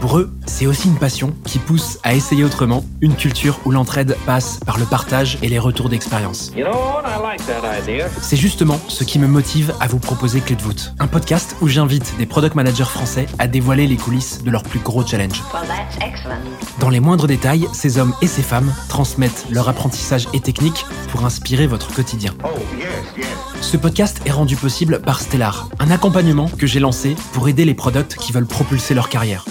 Pour eux, c'est aussi une passion qui pousse à essayer autrement, une culture où l'entraide passe par le partage et les retours d'expérience. C'est justement ce qui me motive à vous proposer Clé de voûte, un podcast où j'invite des product managers français à dévoiler les coulisses de leurs plus gros challenges. Dans les moindres détails, ces hommes et ces femmes transmettent leur apprentissage et techniques pour inspirer votre quotidien. Ce podcast est rendu possible par Stellar, un accompagnement que j'ai lancé pour aider les products qui veulent propulser leur carrière.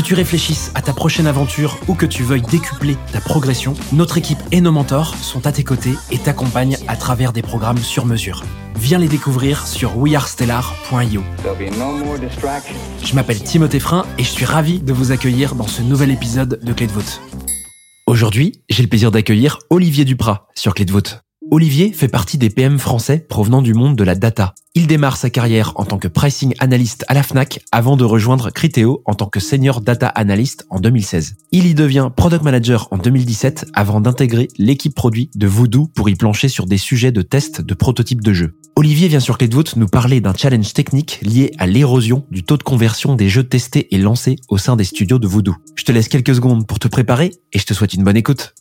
Que tu réfléchisses à ta prochaine aventure ou que tu veuilles décupler ta progression, notre équipe et nos mentors sont à tes côtés et t'accompagnent à travers des programmes sur mesure. Viens les découvrir sur wearestellar.io. Je m'appelle Timothée Frein et je suis ravi de vous accueillir dans ce nouvel épisode de Clé de voûte. Aujourd'hui, j'ai le plaisir d'accueillir Olivier Duprat sur Clé de voûte. Olivier fait partie des PM français provenant du monde de la data. Il démarre sa carrière en tant que pricing analyst à la FNAC avant de rejoindre Criteo en tant que senior data analyst en 2016. Il y devient product manager en 2017 avant d'intégrer l'équipe produit de Voodoo pour y plancher sur des sujets de test de prototypes de jeux. Olivier vient sur Clé nous parler d'un challenge technique lié à l'érosion du taux de conversion des jeux testés et lancés au sein des studios de Voodoo. Je te laisse quelques secondes pour te préparer et je te souhaite une bonne écoute.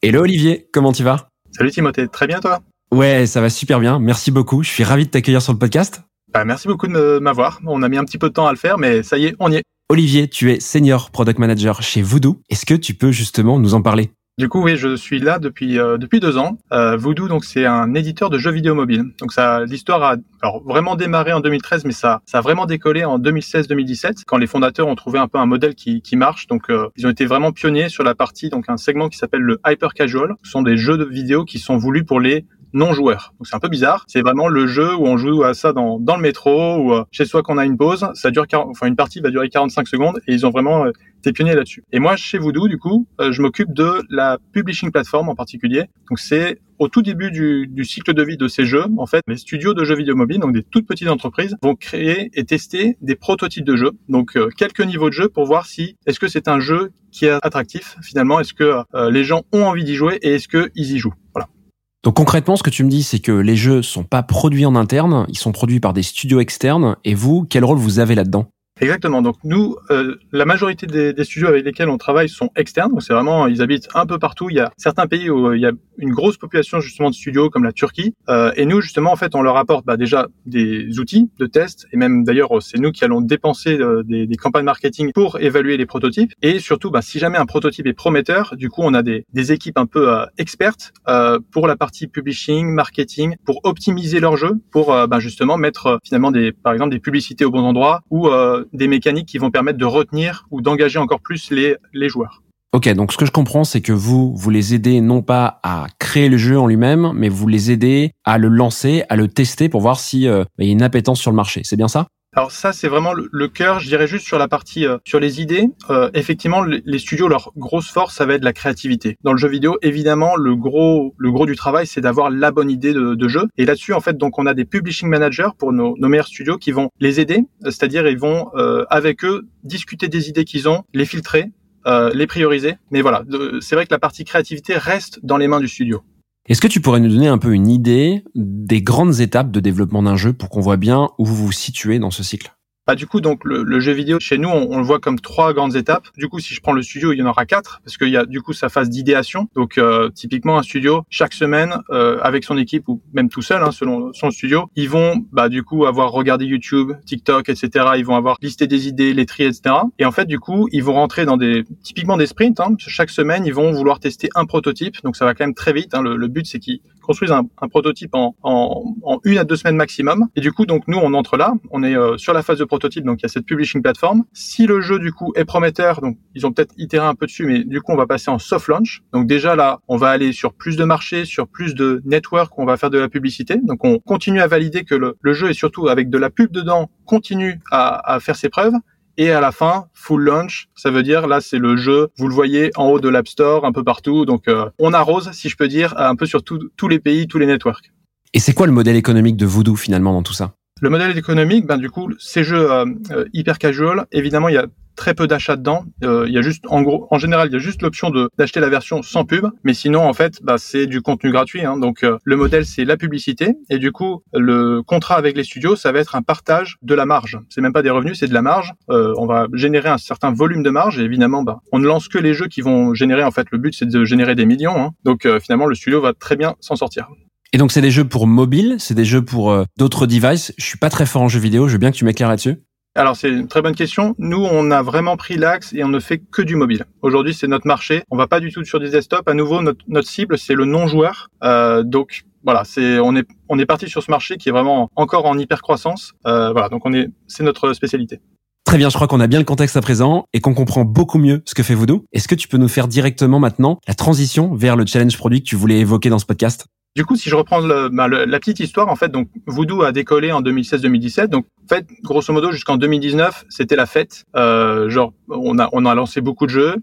Hello Olivier, comment tu vas? Salut Timothée, très bien toi Ouais, ça va super bien. Merci beaucoup. Je suis ravi de t'accueillir sur le podcast. Bah, merci beaucoup de m'avoir. On a mis un petit peu de temps à le faire, mais ça y est, on y est. Olivier, tu es senior product manager chez Voodoo. Est-ce que tu peux justement nous en parler? Du coup, oui, je suis là depuis euh, depuis deux ans. Euh, Voodoo, donc c'est un éditeur de jeux vidéo mobile. Donc ça, l'histoire a alors vraiment démarré en 2013, mais ça ça a vraiment décollé en 2016-2017 quand les fondateurs ont trouvé un peu un modèle qui qui marche. Donc euh, ils ont été vraiment pionniers sur la partie donc un segment qui s'appelle le hyper casual. Ce sont des jeux de vidéo qui sont voulus pour les non joueurs. Donc c'est un peu bizarre. C'est vraiment le jeu où on joue à ça dans, dans le métro ou euh, chez soi qu'on a une pause. Ça dure, enfin une partie va durer 45 secondes et ils ont vraiment euh, été pionniers là-dessus. Et moi chez Voodoo du coup, euh, je m'occupe de la publishing platform en particulier. Donc c'est au tout début du, du, cycle de vie de ces jeux, en fait, les studios de jeux vidéo mobiles, donc des toutes petites entreprises, vont créer et tester des prototypes de jeux. Donc quelques niveaux de jeu pour voir si est-ce que c'est un jeu qui est attractif finalement, est-ce que les gens ont envie d'y jouer et est-ce qu'ils y jouent? Voilà. Donc concrètement, ce que tu me dis, c'est que les jeux sont pas produits en interne, ils sont produits par des studios externes. Et vous, quel rôle vous avez là-dedans? Exactement. Donc nous, euh, la majorité des, des, studios avec lesquels on travaille sont externes. Donc c'est vraiment, ils habitent un peu partout. Il y a certains pays où il y a une grosse population justement de studios, comme la Turquie. Euh, et nous, justement, en fait, on leur apporte bah, déjà des outils de test. Et même d'ailleurs, c'est nous qui allons dépenser euh, des, des, campagnes marketing pour évaluer les prototypes. Et surtout, bah, si jamais un prototype est prometteur, du coup, on a des, des équipes un peu euh, expertes euh, pour la partie publishing, marketing, pour optimiser leur jeu, pour bah, justement mettre finalement des, par exemple, des publicités au bon endroit ou des mécaniques qui vont permettre de retenir ou d'engager encore plus les, les joueurs. Ok, donc ce que je comprends, c'est que vous, vous les aidez non pas à créer le jeu en lui-même, mais vous les aidez à le lancer, à le tester pour voir s'il euh, y a une appétence sur le marché. C'est bien ça? Alors ça, c'est vraiment le, cœur. Je dirais juste sur la partie euh, sur les idées. Euh, effectivement, les studios, leur grosse force, ça va être la créativité. Dans le jeu vidéo, évidemment, le gros le gros du travail, c'est d'avoir la bonne idée de, de jeu. Et là-dessus, en fait, donc on a des publishing managers pour nos, nos meilleurs studios qui vont les aider. C'est-à-dire, ils vont euh, avec eux discuter des idées qu'ils ont, les filtrer, euh, les prioriser. Mais voilà, c'est vrai que la partie créativité reste dans les mains du studio. Est-ce que tu pourrais nous donner un peu une idée des grandes étapes de développement d'un jeu pour qu'on voit bien où vous vous situez dans ce cycle? Bah, du coup, donc le, le, jeu vidéo chez nous, on, on, le voit comme trois grandes étapes. Du coup, si je prends le studio, il y en aura quatre parce qu'il y a du coup sa phase d'idéation. Donc, euh, typiquement un studio, chaque semaine, euh, avec son équipe ou même tout seul, hein, selon son studio, ils vont bah du coup avoir regardé YouTube, TikTok, etc. Ils vont avoir listé des idées, les trier, etc. Et en fait, du coup, ils vont rentrer dans des typiquement des sprints. Hein. Chaque semaine, ils vont vouloir tester un prototype. Donc, ça va quand même très vite. Hein. Le, le, but, c'est qu'ils construisent un, un prototype en, une à deux semaines maximum. Et du coup, donc nous, on entre là. On est euh, sur la phase de prototype. Donc, il y a cette publishing platform. Si le jeu du coup est prometteur, donc ils ont peut-être itéré un peu dessus, mais du coup on va passer en soft launch. Donc déjà là, on va aller sur plus de marchés, sur plus de network, on va faire de la publicité. Donc on continue à valider que le, jeu est surtout avec de la pub dedans continue à faire ses preuves. Et à la fin, full launch, ça veut dire là c'est le jeu, vous le voyez en haut de l'App Store, un peu partout. Donc euh, on arrose, si je peux dire, un peu sur tous les pays, tous les networks. Et c'est quoi le modèle économique de Voodoo finalement dans tout ça? Le modèle économique, ben du coup, ces jeux hyper casual, évidemment, il y a très peu d'achats dedans. Euh, il y a juste, en gros, en général, il y a juste l'option de d'acheter la version sans pub, mais sinon, en fait, bah, c'est du contenu gratuit. Hein. Donc, euh, le modèle, c'est la publicité, et du coup, le contrat avec les studios, ça va être un partage de la marge. C'est même pas des revenus, c'est de la marge. Euh, on va générer un certain volume de marge, et évidemment, bah, on ne lance que les jeux qui vont générer. En fait, le but, c'est de générer des millions. Hein. Donc, euh, finalement, le studio va très bien s'en sortir. Et donc c'est des jeux pour mobile, c'est des jeux pour d'autres devices. Je suis pas très fort en jeux vidéo, je veux bien que tu m'éclaires là-dessus. Alors c'est une très bonne question. Nous, on a vraiment pris l'axe et on ne fait que du mobile. Aujourd'hui, c'est notre marché. On va pas du tout sur des desktops. À nouveau, notre, notre cible, c'est le non-joueur. Euh, donc voilà, c'est on est on est parti sur ce marché qui est vraiment encore en hyper croissance. Euh, voilà, donc on est c'est notre spécialité. Très bien, je crois qu'on a bien le contexte à présent et qu'on comprend beaucoup mieux ce que fait Voodoo. Est-ce que tu peux nous faire directement maintenant la transition vers le challenge produit que tu voulais évoquer dans ce podcast? Du coup, si je reprends bah, le, la petite histoire, en fait, donc Voodoo a décollé en 2016-2017. Donc, en fait, grosso modo, jusqu'en 2019, c'était la fête. Euh, genre, on a on a lancé beaucoup de jeux.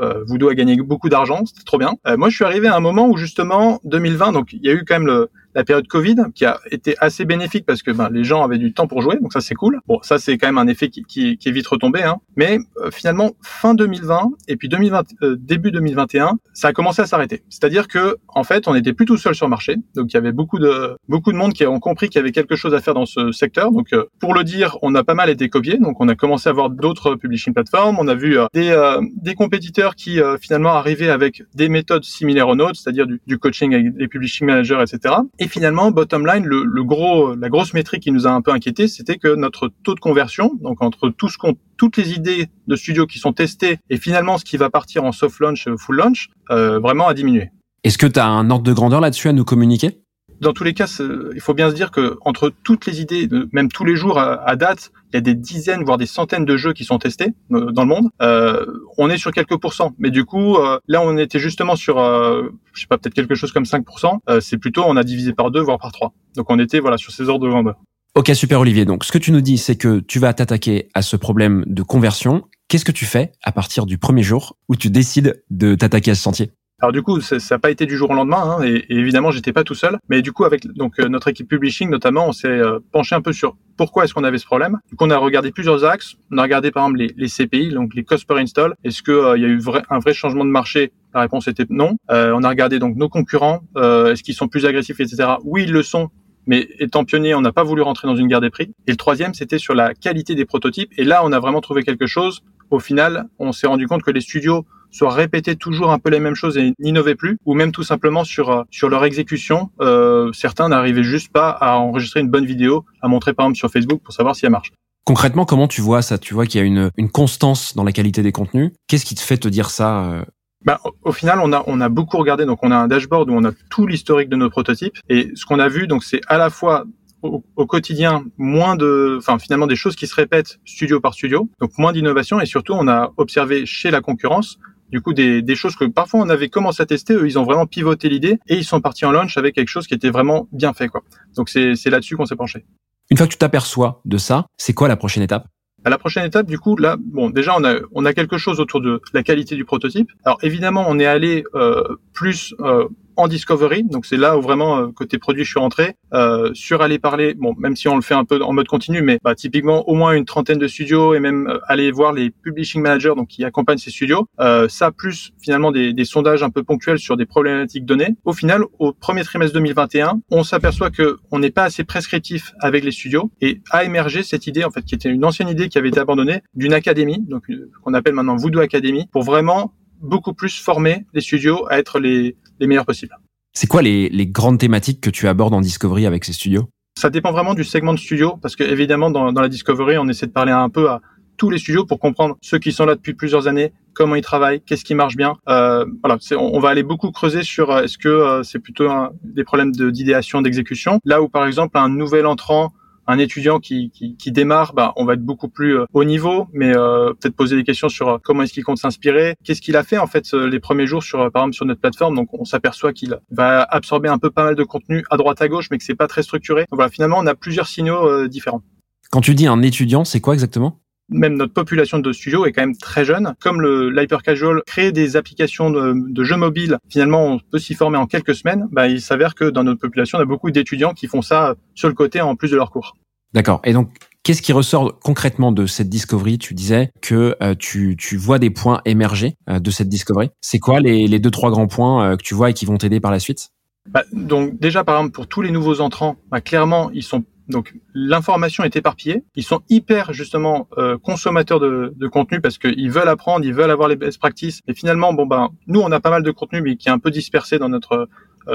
Euh, Voodoo a gagné beaucoup d'argent, c'était trop bien. Euh, moi, je suis arrivé à un moment où justement 2020, donc il y a eu quand même le, la période Covid qui a été assez bénéfique parce que ben, les gens avaient du temps pour jouer, donc ça c'est cool. Bon, ça c'est quand même un effet qui, qui, qui est vite retombé, hein. mais euh, finalement fin 2020 et puis 2020, euh, début 2021, ça a commencé à s'arrêter. C'est-à-dire que en fait, on était plus tout seul sur le marché, donc il y avait beaucoup de beaucoup de monde qui ont compris qu'il y avait quelque chose à faire dans ce secteur. Donc euh, pour le dire, on a pas mal été copié, donc on a commencé à voir d'autres publishing platforms, on a vu des des compétiteurs qui finalement arrivaient avec des méthodes similaires aux nôtres, c'est-à-dire du, du coaching avec des publishing managers, etc. Et finalement, bottom line, le, gros, la grosse métrique qui nous a un peu inquiété, c'était que notre taux de conversion, donc entre tout ce qu'on, toutes les idées de studio qui sont testées et finalement ce qui va partir en soft launch, full launch, euh, vraiment a diminué. Est-ce que tu as un ordre de grandeur là-dessus à nous communiquer? Dans tous les cas, il faut bien se dire que entre toutes les idées, même tous les jours à, date, il y a des dizaines, voire des centaines de jeux qui sont testés euh, dans le monde. Euh, on est sur quelques pourcents, mais du coup, euh, là, on était justement sur, je sais pas, peut-être quelque chose comme 5%. Euh, c'est plutôt, on a divisé par deux, voire par trois. Donc, on était voilà sur ces ordres de grandeur. Ok, super Olivier. Donc, ce que tu nous dis, c'est que tu vas t'attaquer à ce problème de conversion. Qu'est-ce que tu fais à partir du premier jour où tu décides de t'attaquer à ce sentier? Alors du coup, ça n'a pas été du jour au lendemain, hein, et, évidemment, j'étais pas tout seul. Mais du coup, avec donc euh, notre équipe publishing notamment, on s'est euh, penché un peu sur pourquoi est-ce qu'on avait ce problème. Donc on a regardé plusieurs axes. On a regardé par exemple les, les CPI, donc les cost per install. Est-ce que euh, il y a eu un vrai changement de marché? La réponse était non. on a regardé donc nos concurrents. est-ce qu'ils sont plus agressifs, etc. Oui, ils le sont. Mais étant pionnier, on n'a pas voulu rentrer dans une guerre des prix. Et le troisième, c'était sur la qualité des prototypes. Et là, on a vraiment trouvé quelque chose. Au final, on s'est rendu compte que les studios soit répéter toujours un peu les mêmes choses et n'innover plus, ou même tout simplement sur euh, sur leur exécution. Euh, certains n'arrivaient juste pas à enregistrer une bonne vidéo, à montrer par exemple sur Facebook pour savoir si elle marche. Concrètement, comment tu vois ça? Tu vois qu'il y a une, une constance dans la qualité des contenus? Qu'est-ce qui te fait te dire ça bah, au final, on a on a beaucoup regardé. Donc, on a un dashboard où on a tout l'historique de nos prototypes. Et ce qu'on a vu, donc, c'est à la fois au, quotidien moins de, enfin finalement des choses qui se répètent studio par studio, donc moins d'innovation et surtout on a observé chez la concurrence du coup des, des, choses que parfois on avait commencé à tester, eux ils ont vraiment pivoté l'idée et ils sont partis en launch avec quelque chose qui était vraiment bien fait quoi. Donc c'est là-dessus qu'on s'est penché. Une fois que tu t'aperçois de ça, c'est quoi la prochaine étape? À la prochaine étape, du coup, là, bon, déjà, on a, on a quelque chose autour de la qualité du prototype. Alors, évidemment, on est allé euh, plus euh, en discovery, donc c'est là où vraiment euh, côté produit je suis rentré. Euh, sur aller parler, bon même si on le fait un peu en mode continu, mais bah, typiquement au moins une trentaine de studios et même euh, aller voir les publishing managers donc qui accompagnent ces studios, euh, ça plus finalement des, des, sondages un peu ponctuels sur des problématiques données. Au final, au premier trimestre 2021, on s'aperçoit que on n'est pas assez prescriptif avec les studios et a émergé cette idée en fait qui était une ancienne idée qui avait été abandonnée d'une académie, donc qu'on appelle maintenant Voodoo Academy, pour vraiment beaucoup plus former les studios à être les, les meilleurs possibles. C'est quoi les, les, grandes thématiques que tu abordes en Discovery avec ces studios? Ça dépend vraiment du segment de studio, parce que évidemment dans, dans la Discovery, on essaie de parler un peu à tous les studios pour comprendre ceux qui sont là depuis plusieurs années, comment ils travaillent, qu'est-ce qui marche bien. Euh, voilà, on, on, va aller beaucoup creuser sur euh, est-ce que euh, c'est plutôt un, des problèmes d'idéation, d'exécution. Là où par exemple un nouvel entrant un étudiant qui, qui, démarre, bah, on va être beaucoup plus euh, haut niveau, mais euh, peut-être poser des questions sur euh, comment est-ce qu'il compte s'inspirer, qu'est-ce qu'il a fait en fait les premiers jours sur, par exemple, sur notre plateforme. Donc, on s'aperçoit qu'il va absorber un peu pas mal de contenu à droite à gauche, mais que c'est pas très structuré. Voilà, finalement, on a plusieurs signaux différents. Quand tu dis un étudiant, c'est quoi exactement? Même notre population de studio est quand même très jeune. Comme le l'hyper casual crée des applications de, jeux mobiles, finalement on peut s'y former en quelques semaines. Bah, il s'avère que dans notre population, on a beaucoup d'étudiants qui font ça sur le côté en plus de leurs cours. D'accord. Et donc, qu'est-ce qui ressort concrètement de cette discovery? Tu disais que euh, tu, tu vois des points émerger euh, de cette discovery. C'est quoi les, les deux, trois grands points euh, que tu vois et qui vont t'aider par la suite? Bah, Donc déjà, par exemple, pour tous les nouveaux entrants, bah, clairement, ils sont donc l'information est éparpillée. Ils sont hyper justement consommateurs de, de, contenu parce qu'ils veulent apprendre, ils veulent avoir les best practices. Et finalement, bon ben, nous on a pas mal de contenu mais qui est un peu dispersé dans notre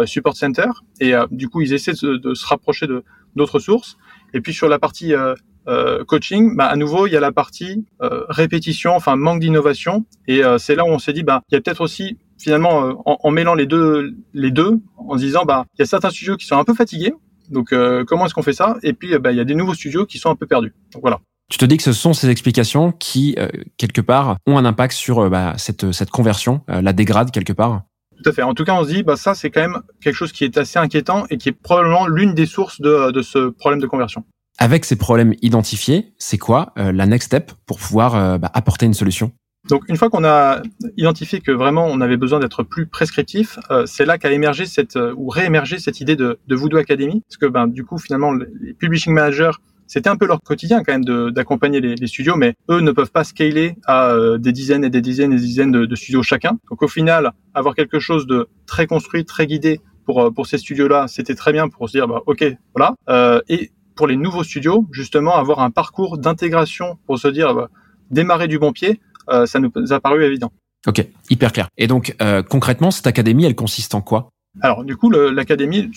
support center. Et du coup, ils essaient de, de se rapprocher de d'autres sources. Et puis sur la partie euh, euh, coaching, bah, à nouveau, il y a la partie euh, répétition, enfin manque d'innovation. Et c'est là où on s'est dit, bah, il y a peut-être aussi finalement en, en, mêlant les deux, les deux, en disant, bah, il y a certains studios qui sont un peu fatigués. Donc comment est-ce qu'on fait ça? Et puis bah, il y a des nouveaux studios qui sont un peu perdus. Donc voilà. Tu te dis que ce sont ces explications qui, quelque part, ont un impact sur bah, cette, cette conversion, la dégrade quelque part? Tout à fait. En tout cas, on se dit, bah ça, c'est quand même quelque chose qui est assez inquiétant et qui est probablement l'une des sources de, de, ce problème de conversion. Avec ces problèmes identifiés, c'est quoi euh, la next step pour pouvoir euh, bah, apporter une solution? Donc une fois qu'on a identifié que vraiment on avait besoin d'être plus prescriptif, euh, c'est là qu'a émergé cette ou réémergé cette idée de, de Voodoo Academy, parce que ben du coup finalement les publishing managers c'était un peu leur quotidien quand même d'accompagner les, les, studios, mais eux ne peuvent pas scaler à euh, des dizaines et des dizaines et des dizaines de, de, studios chacun. Donc au final, avoir quelque chose de très construit, très guidé pour euh, pour ces studios-là, c'était très bien pour se dire bah ok voilà. Euh, et pour les nouveaux studios, justement, avoir un parcours d'intégration pour se dire bah, démarrer du bon pied, euh, ça nous a paru évident. Ok, hyper clair. Et donc concrètement, cette académie, elle consiste en quoi? Alors du coup, l'académie,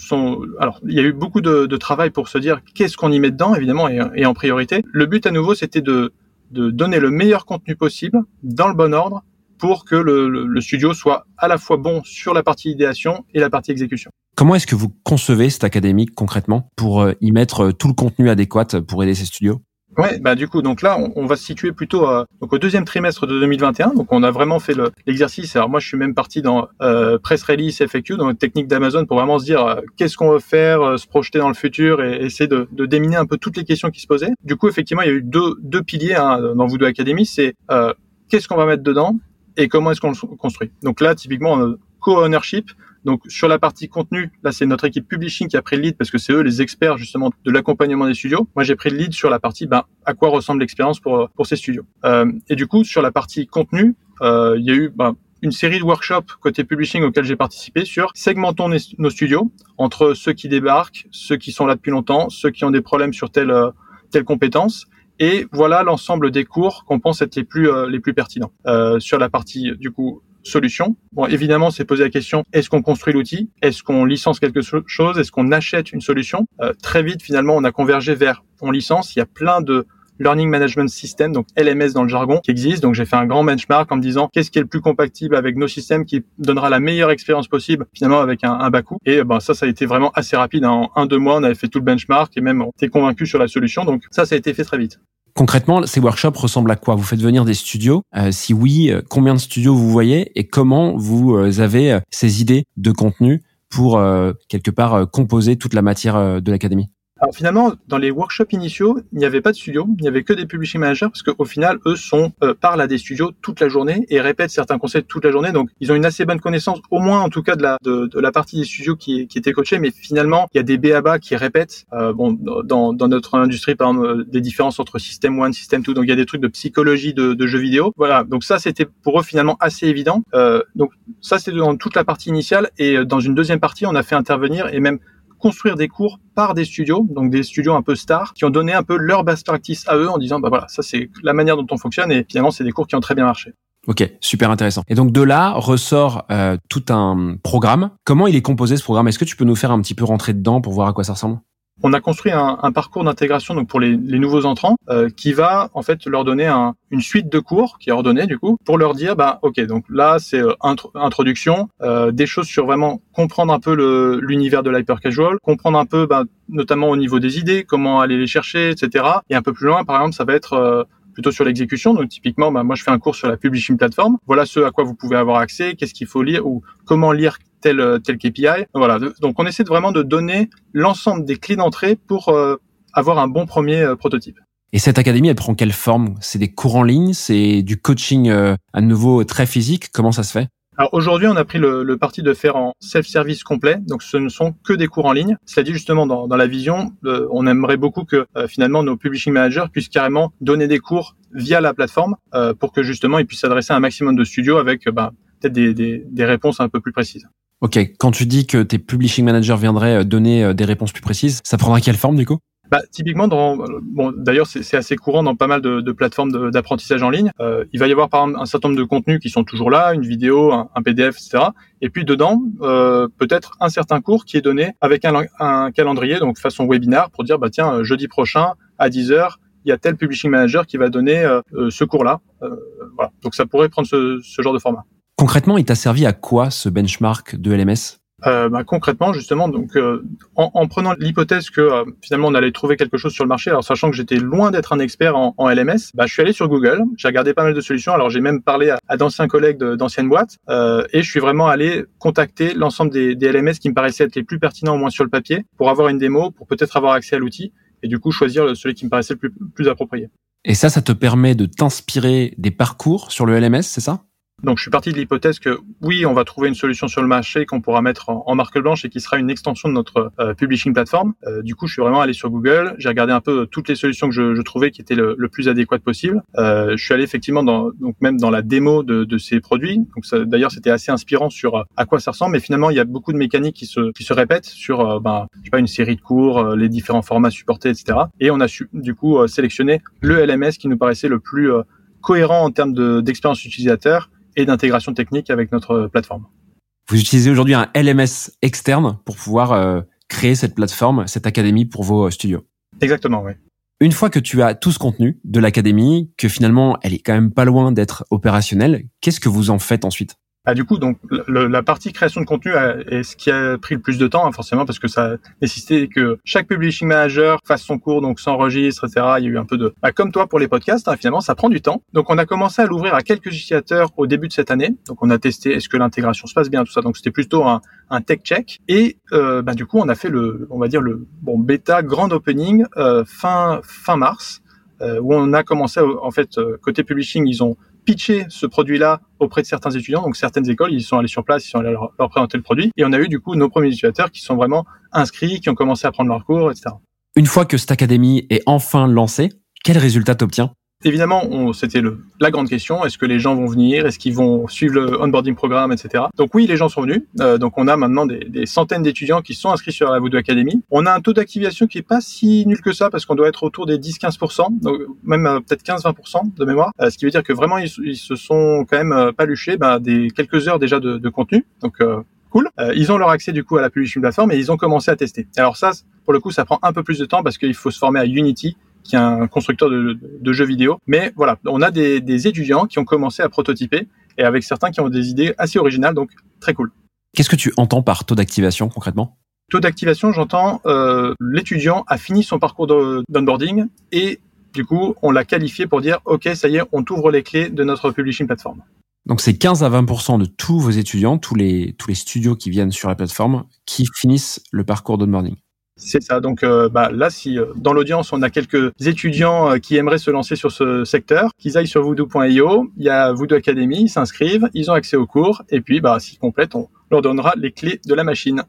alors il y a eu beaucoup de, de travail pour se dire qu'est-ce qu'on y met dedans, évidemment, et, et, en priorité. Le but à nouveau, c'était de, de donner le meilleur contenu possible dans le bon ordre pour que le, le, studio soit à la fois bon sur la partie idéation et la partie exécution. Comment est-ce que vous concevez cette académie concrètement pour euh, y mettre tout le contenu adéquat pour aider ces studios? Ouais, bah du coup, donc là, on, va se situer plutôt euh, donc au deuxième trimestre de 2021. Donc, on a vraiment fait l'exercice. Alors moi, je suis même parti dans euh, press release FAQ, dans la technique d'Amazon, pour vraiment se dire euh, qu'est-ce qu'on veut faire, euh, se projeter dans le futur et essayer de, de, déminer un peu toutes les questions qui se posaient. Du coup, effectivement, il y a eu deux, deux piliers hein, dans Voodoo Academy. C'est qu'est-ce qu'on va mettre dedans et comment est-ce qu'on le construit. Donc là, typiquement, co-ownership. Donc sur la partie contenu, là c'est notre équipe publishing qui a pris le lead parce que c'est eux les experts justement de l'accompagnement des studios. Moi j'ai pris le lead sur la partie ben, à quoi ressemble l'expérience pour pour ces studios. Euh, et du coup sur la partie contenu, euh, il y a eu ben, une série de workshops côté publishing auxquels j'ai participé sur segmentons nos studios entre ceux qui débarquent, ceux qui sont là depuis longtemps, ceux qui ont des problèmes sur telle telle compétence et voilà l'ensemble des cours qu'on pense être les plus euh, les plus pertinents euh, sur la partie du coup solution. Bon, évidemment, c'est poser la question est-ce qu'on construit l'outil? Est-ce qu'on licence quelque chose? Est-ce qu'on achète une solution? Euh, Très vite, finalement, on a convergé vers on licence. Il y a plein de Learning Management System, donc LMS dans le jargon, qui existe. Donc j'ai fait un grand benchmark en me disant qu'est-ce qui est le plus compatible avec nos systèmes, qui donnera la meilleure expérience possible, finalement avec un, un bas coût. Et ben ça, ça a été vraiment assez rapide. En un deux mois, on avait fait tout le benchmark et même on était convaincu sur la solution. Donc ça, ça a été fait très vite. Concrètement, ces workshops ressemblent à quoi? Vous faites venir des studios. Euh, Si oui, euh, combien de studios vous voyez et comment vous euh, avez ces idées de contenu pour quelque part composer toute la matière de l'académie? Alors finalement, dans les workshops initiaux, il n'y avait pas de studio, il n'y avait que des publishing managers parce qu'au final, eux sont euh, parlent à des studios toute la journée et répètent certains concepts toute la journée. Donc, ils ont une assez bonne connaissance, au moins en tout cas de la de, de la partie des studios qui, qui était coachée. Mais finalement, il y a des BABA qui répètent. Euh, bon, dans, dans notre industrie, par exemple, euh, des différences entre système 1, système 2. Donc, il y a des trucs de psychologie de, de jeux vidéo. Voilà. Donc ça, c'était pour eux finalement assez évident. Euh, donc ça, c'était dans toute la partie initiale et euh, dans une deuxième partie, on a fait intervenir et même construire des cours par des studios, donc des studios un peu stars, qui ont donné un peu leur best practice à eux en disant, bah voilà, ça c'est la manière dont on fonctionne et finalement c'est des cours qui ont très bien marché. Ok, super intéressant. Et donc de là ressort euh, tout un programme. Comment il est composé ce programme? Est-ce que tu peux nous faire un petit peu rentrer dedans pour voir à quoi ça ressemble? On a construit un, un parcours d'intégration donc pour les, les nouveaux entrants euh, qui va en fait leur donner un, une suite de cours qui est ordonnée du coup pour leur dire bah ok donc là c'est euh, introduction euh, des choses sur vraiment comprendre un peu l'univers de l'hyper casual comprendre un peu bah, notamment au niveau des idées comment aller les chercher etc et un peu plus loin par exemple ça va être euh, plutôt sur l'exécution. Donc typiquement, bah, moi je fais un cours sur la publishing platform. Voilà ce à quoi vous pouvez avoir accès, qu'est-ce qu'il faut lire ou comment lire tel euh, tel KPI. Voilà. Donc on essaie vraiment de donner l'ensemble des clés d'entrée pour euh, avoir un bon premier euh, prototype. Et cette académie, elle prend quelle forme? C'est des cours en ligne? C'est du coaching à nouveau très physique? Comment ça se fait? Alors aujourd'hui, on a pris le, le parti de faire en self-service complet, donc ce ne sont que des cours en ligne. Cela dit justement dans, dans la vision, euh, on aimerait beaucoup que euh, finalement nos publishing managers puissent carrément donner des cours via la plateforme euh, pour que justement ils puissent s'adresser à un maximum de studios avec bah, peut-être des, des, des réponses un peu plus précises. Ok, quand tu dis que tes publishing managers viendraient donner des réponses plus précises, ça prendra quelle forme du coup? Bah, typiquement, dans, bon, d'ailleurs, c'est assez courant dans pas mal de, plateformes d'apprentissage en ligne. Euh, il va y avoir par exemple un certain nombre de contenus qui sont toujours là, une vidéo, un, PDF, etc. Et puis dedans, euh, peut-être un certain cours qui est donné avec un, calendrier, donc façon webinaire, pour dire, bah tiens, jeudi prochain à 10 h il y a tel publishing manager qui va donner euh, euh ce cours-là. Euh, voilà. Donc ça pourrait prendre ce, ce genre de format. Concrètement, il t'a servi à quoi ce benchmark de LMS euh, bah, concrètement, justement, donc euh, en, en, prenant l'hypothèse que euh, finalement on allait trouver quelque chose sur le marché, alors sachant que j'étais loin d'être un expert en, en, LMS, bah, je suis allé sur Google, j'ai regardé pas mal de solutions. Alors j'ai même parlé à, à d'anciens collègues d'anciennes boîtes euh, et je suis vraiment allé contacter l'ensemble des, des, LMS qui me paraissaient être les plus pertinents au moins sur le papier pour avoir une démo, pour peut-être avoir accès à l'outil et du coup choisir celui qui me paraissait le plus, plus approprié. Et ça, ça te permet de t'inspirer des parcours sur le LMS, c'est ça? Donc je suis parti de l'hypothèse que oui, on va trouver une solution sur le marché qu'on pourra mettre en, marque blanche et qui sera une extension de notre euh, publishing plateforme. Euh, du coup, je suis vraiment allé sur Google, j'ai regardé un peu toutes les solutions que je, je trouvais qui étaient le, le plus adéquates possible. Euh, je suis allé effectivement dans, donc même dans la démo de, de ces produits. Donc d'ailleurs, c'était assez inspirant sur euh, à quoi ça ressemble. Mais finalement, il y a beaucoup de mécaniques qui se, qui se répètent sur euh, ben, je sais pas une série de cours, les différents formats supportés, etc. Et on a su du coup sélectionner le LMS qui nous paraissait le plus cohérent en termes d'expérience utilisateur et d'intégration technique avec notre plateforme. Vous utilisez aujourd'hui un LMS externe pour pouvoir euh, créer cette plateforme, cette académie pour vos euh, studios. Exactement, oui. Une fois que tu as tout ce contenu de l'académie, que finalement elle est quand même pas loin d'être opérationnelle, qu'est-ce que vous en faites ensuite? Ah, du coup, donc le, la partie création de contenu est ce qui a pris le plus de temps, hein, forcément, parce que ça a nécessité que chaque publishing manager fasse son cours, donc s'enregistre, etc. Il y a eu un peu de, bah, comme toi pour les podcasts, hein, finalement, ça prend du temps. Donc, on a commencé à l'ouvrir à quelques utilisateurs au début de cette année. Donc, on a testé est-ce que l'intégration se passe bien, tout ça. Donc, c'était plutôt un, un, tech check. Et euh, bah, du coup, on a fait le, on va dire le bon bêta grand opening euh, fin fin mars, euh, où on a commencé en fait euh, côté publishing, ils ont pitcher ce produit-là auprès de certains étudiants. Donc certaines écoles, ils sont allés sur place, ils sont allés leur, présenter le produit. Et on a eu du coup nos premiers utilisateurs qui sont vraiment inscrits, qui ont commencé à prendre leur cours, etc. Une fois que cette académie est enfin lancée, quel résultat t'obtiens? Évidemment, c'était la grande question. Est-ce que les gens vont venir? Est-ce qu'ils vont suivre le onboarding programme, etc. Donc oui, les gens sont venus. Euh, donc on a maintenant des, des centaines d'étudiants qui sont inscrits sur la Voodoo Academy. On a un taux d'activation qui est pas si nul que ça parce qu'on doit être autour des 10-15%, donc même euh, peut-être 15-20% de mémoire. Euh, ce qui veut dire que vraiment ils, se sont quand même euh, paluchés bah, des quelques heures déjà de, de contenu. Donc euh, cool. ils ont leur accès du coup à la publishing plateforme et ils ont commencé à tester. Alors ça, pour le coup, ça prend un peu plus de temps parce qu'il faut se former à Unity qui est un constructeur de, de, jeux vidéo. Mais voilà, on a des, des, étudiants qui ont commencé à prototyper et avec certains qui ont des idées assez originales, donc très cool. Qu'est-ce que tu entends par taux d'activation concrètement? Taux d'activation, j'entends euh, l'étudiant a fini son parcours d'onboarding et du coup, on l'a qualifié pour dire OK, ça y est, on t'ouvre les clés de notre publishing plateforme. Donc c'est 15 à 20% de tous vos étudiants, tous les tous les studios qui viennent sur la plateforme qui finissent le parcours d'onboarding. C'est ça. Donc euh, bah, là, si euh, dans l'audience on a quelques étudiants euh, qui aimeraient se lancer sur ce secteur, qu'ils aillent sur voodoo.io, il y a Voodoo Academy, ils s'inscrivent, ils ont accès aux cours, et puis bah, s'ils complètent, on leur donnera les clés de la machine.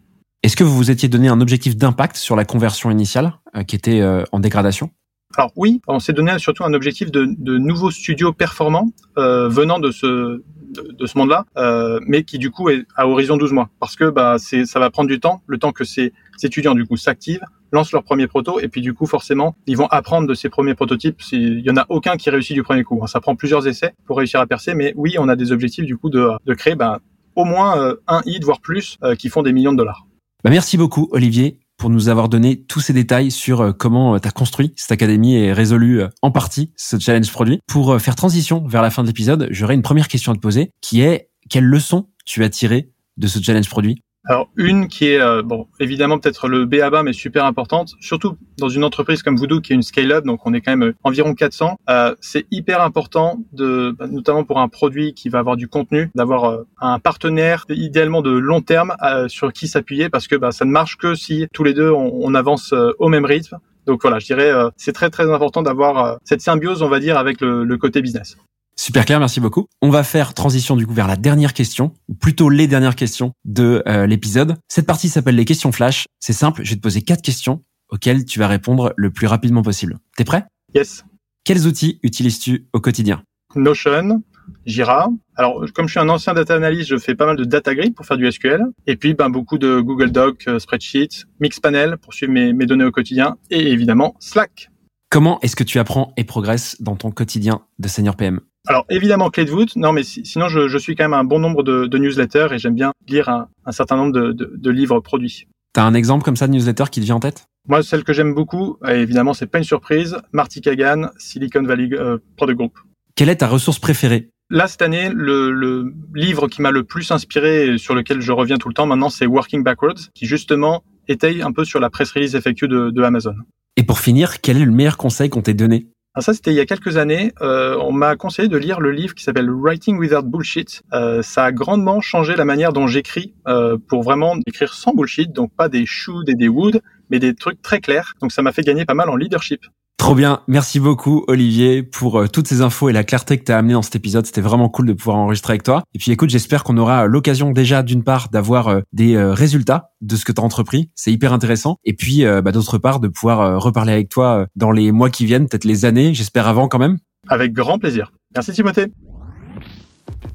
Est-ce que vous vous étiez donné un objectif d'impact sur la conversion initiale qui était en dégradation? Alors oui, on s'est donné surtout un objectif de, de nouveaux studios performants euh, venant de ce de, ce monde-là, euh, mais qui du coup est à horizon 12 mois, parce que bah c'est ça va prendre du temps, le temps que ces, ces étudiants du coup s'activent, lancent leur premier proto, et puis du coup forcément ils vont apprendre de ces premiers prototypes. Il y en a aucun qui réussit du premier coup. Hein. Ça prend plusieurs essais pour réussir à percer, mais oui, on a des objectifs du coup de, de créer bah, au moins euh, un hit voire plus euh, qui font des millions de dollars. Bah merci beaucoup Olivier pour nous avoir donné tous ces détails sur euh, comment euh, tu as construit cette académie et résolu euh, en partie ce challenge produit. Pour faire transition vers la fin de l'épisode, j'aurais une première question à te poser qui est quelle leçon tu as tiré de ce challenge produit? Alors une qui est euh, bon évidemment peut-être le B à bas mais super importante, surtout dans une entreprise comme Voodoo qui est une scale-up donc on est quand même euh, environ 400. Euh, c'est hyper important de bah, notamment pour un produit qui va avoir du contenu d'avoir euh, un partenaire idéalement de long terme sur qui s'appuyer parce que bah, ça ne marche que si tous les deux on, avance au même rythme. Donc voilà, je dirais c'est très très important d'avoir cette symbiose on va dire avec le côté business. Super clair, merci beaucoup. On va faire transition du coup vers la dernière question, ou plutôt les dernières questions de euh, l'épisode. Cette partie s'appelle les questions flash. C'est simple, je vais te poser quatre questions auxquelles tu vas répondre le plus rapidement possible. T'es prêt? Yes. Quels outils utilises-tu au quotidien? Notion, Jira. Alors, comme je suis un ancien data analyst, je fais pas mal de data grid pour faire du SQL. Et puis, ben, beaucoup de Google Doc, euh, Spreadsheet, Mixpanel pour suivre mes, mes données au quotidien. Et évidemment, Slack. Comment est-ce que tu apprends et progresses dans ton quotidien de senior PM alors évidemment clé de voûte, non mais sinon je, je, suis quand même un bon nombre de, de newsletters et j'aime bien lire un, un, certain nombre de, de, de livres produits. T'as un exemple comme ça de newsletter qui te vient en tête? Moi celle que j'aime beaucoup, et évidemment c'est pas une surprise, Marty Kagan, Silicon Valley euh, Product Group. Quelle est ta ressource préférée? Là cette année, le, le livre qui m'a le plus inspiré et sur lequel je reviens tout le temps maintenant, c'est Working Backwards, qui justement étaye un peu sur la press release de, de Amazon. Et pour finir, quel est le meilleur conseil qu'on t'ait donné? Alors ça, c'était il y a quelques années. Euh, on m'a conseillé de lire le livre qui s'appelle Writing Without Bullshit. Euh, ça a grandement changé la manière dont j'écris euh, pour vraiment écrire sans bullshit, donc pas des should et des would, mais des trucs très clairs. Donc ça m'a fait gagner pas mal en leadership. Trop bien. Merci beaucoup, Olivier, pour euh, toutes ces infos et la clarté que tu as amené dans cet épisode. C'était vraiment cool de pouvoir enregistrer avec toi. Et puis, écoute, j'espère qu'on aura l'occasion déjà, d'une part, d'avoir euh, des euh, résultats de ce que tu as entrepris. C'est hyper intéressant. Et puis, bah, d'autre part, de pouvoir reparler avec toi dans les mois qui viennent, peut-être les années. J'espère avant quand même. Avec grand plaisir. Merci, Timothée.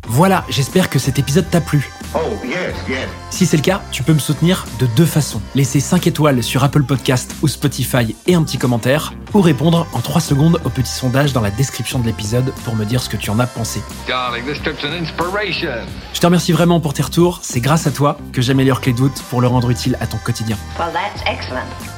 Voilà, j'espère que cet épisode t'a plu. Oh, yes, yes. Si c'est le cas, tu peux me soutenir de deux façons. Laisser 5 étoiles sur Apple Podcast ou Spotify et un petit commentaire, ou répondre en 3 secondes au petit sondage dans la description de l'épisode pour me dire ce que tu en as pensé. Darling, this trip's an inspiration. Je te remercie vraiment pour tes retours, c'est grâce à toi que j'améliore Clé de pour le rendre utile à ton quotidien. Well, that's excellent.